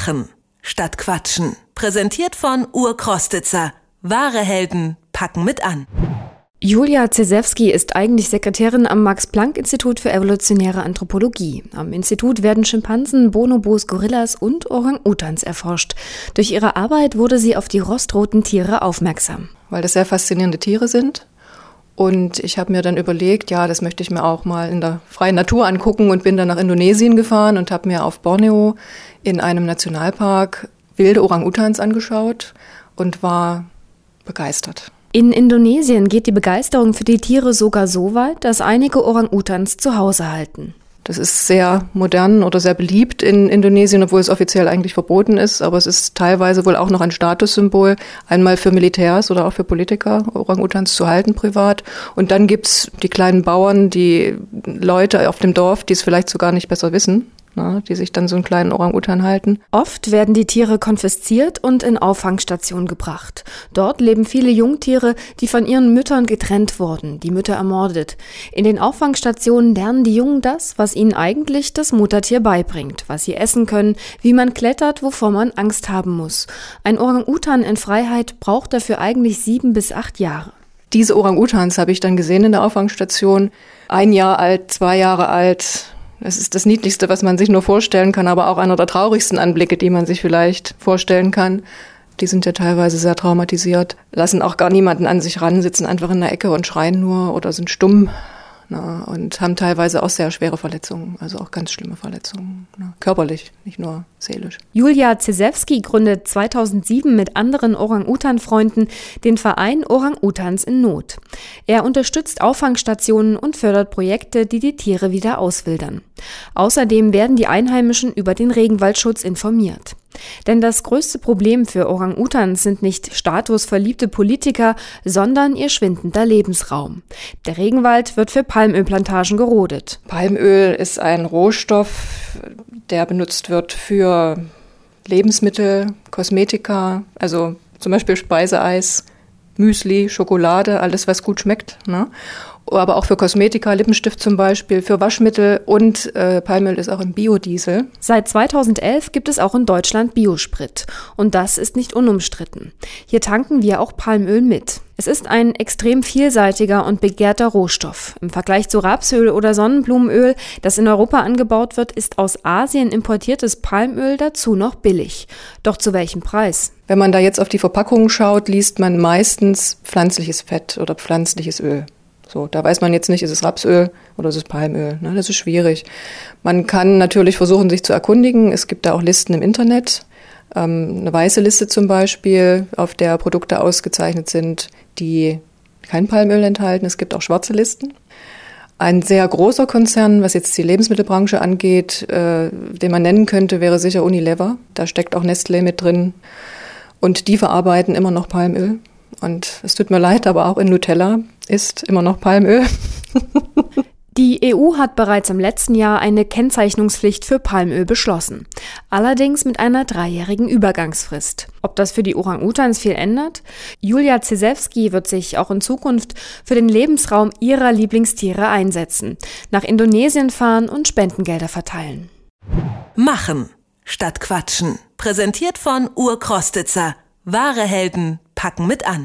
Machen statt Quatschen. Präsentiert von Urkrostitzer. Wahre Helden packen mit an. Julia Zesewski ist eigentlich Sekretärin am Max-Planck-Institut für evolutionäre Anthropologie. Am Institut werden Schimpansen, Bonobos, Gorillas und Orang-Utans erforscht. Durch ihre Arbeit wurde sie auf die rostroten Tiere aufmerksam. Weil das sehr faszinierende Tiere sind. Und ich habe mir dann überlegt, ja, das möchte ich mir auch mal in der freien Natur angucken und bin dann nach Indonesien gefahren und habe mir auf Borneo in einem Nationalpark wilde Orang-Utans angeschaut und war begeistert. In Indonesien geht die Begeisterung für die Tiere sogar so weit, dass einige Orang-Utans zu Hause halten. Das ist sehr modern oder sehr beliebt in Indonesien, obwohl es offiziell eigentlich verboten ist. Aber es ist teilweise wohl auch noch ein Statussymbol, einmal für Militärs oder auch für Politiker, Orang-Utans zu halten privat. Und dann gibt's die kleinen Bauern, die Leute auf dem Dorf, die es vielleicht sogar nicht besser wissen ne, die sich dann so einen kleinen Orang-Utan halten. Oft werden die Tiere konfisziert und in Auffangstationen gebracht. Dort leben viele Jungtiere, die von ihren Müttern getrennt wurden, die Mütter ermordet. In den Auffangstationen lernen die Jungen das, was ihnen eigentlich das Muttertier beibringt, was sie essen können, wie man klettert, wovor man Angst haben muss. Ein Orang-Utan in Freiheit braucht dafür eigentlich sieben bis acht Jahre. Diese Orang-Utans habe ich dann gesehen in der Auffangstation. Ein Jahr alt, zwei Jahre alt, es ist das Niedlichste, was man sich nur vorstellen kann, aber auch einer der traurigsten Anblicke, die man sich vielleicht vorstellen kann. Die sind ja teilweise sehr traumatisiert, lassen auch gar niemanden an sich ran, sitzen einfach in der Ecke und schreien nur oder sind stumm na, und haben teilweise auch sehr schwere Verletzungen, also auch ganz schlimme Verletzungen, na, körperlich, nicht nur seelisch. Julia Zesewski gründet 2007 mit anderen Orang-Utan-Freunden den Verein Orang-Utans in Not. Er unterstützt Auffangstationen und fördert Projekte, die die Tiere wieder auswildern. Außerdem werden die Einheimischen über den Regenwaldschutz informiert. Denn das größte Problem für Orang-Utans sind nicht statusverliebte Politiker, sondern ihr schwindender Lebensraum. Der Regenwald wird für Palmölplantagen gerodet. Palmöl ist ein Rohstoff, der benutzt wird für Lebensmittel, Kosmetika, also zum Beispiel Speiseeis, Müsli, Schokolade, alles was gut schmeckt. Ne? Aber auch für Kosmetika, Lippenstift zum Beispiel, für Waschmittel und äh, Palmöl ist auch im Biodiesel. Seit 2011 gibt es auch in Deutschland Biosprit und das ist nicht unumstritten. Hier tanken wir auch Palmöl mit. Es ist ein extrem vielseitiger und begehrter Rohstoff. Im Vergleich zu Rapsöl oder Sonnenblumenöl, das in Europa angebaut wird, ist aus Asien importiertes Palmöl dazu noch billig. Doch zu welchem Preis? Wenn man da jetzt auf die Verpackungen schaut, liest man meistens pflanzliches Fett oder pflanzliches Öl. So, da weiß man jetzt nicht, ist es Rapsöl oder ist es Palmöl. Ne? Das ist schwierig. Man kann natürlich versuchen, sich zu erkundigen. Es gibt da auch Listen im Internet. Ähm, eine weiße Liste zum Beispiel, auf der Produkte ausgezeichnet sind, die kein Palmöl enthalten. Es gibt auch schwarze Listen. Ein sehr großer Konzern, was jetzt die Lebensmittelbranche angeht, äh, den man nennen könnte, wäre sicher Unilever. Da steckt auch Nestlé mit drin. Und die verarbeiten immer noch Palmöl. Und es tut mir leid, aber auch in Nutella ist immer noch Palmöl. Die EU hat bereits im letzten Jahr eine Kennzeichnungspflicht für Palmöl beschlossen. Allerdings mit einer dreijährigen Übergangsfrist. Ob das für die Orang-Utans viel ändert? Julia Zesewski wird sich auch in Zukunft für den Lebensraum ihrer Lieblingstiere einsetzen, nach Indonesien fahren und Spendengelder verteilen. Machen statt Quatschen. Präsentiert von Urkrostitzer. Wahre Helden packen mit an.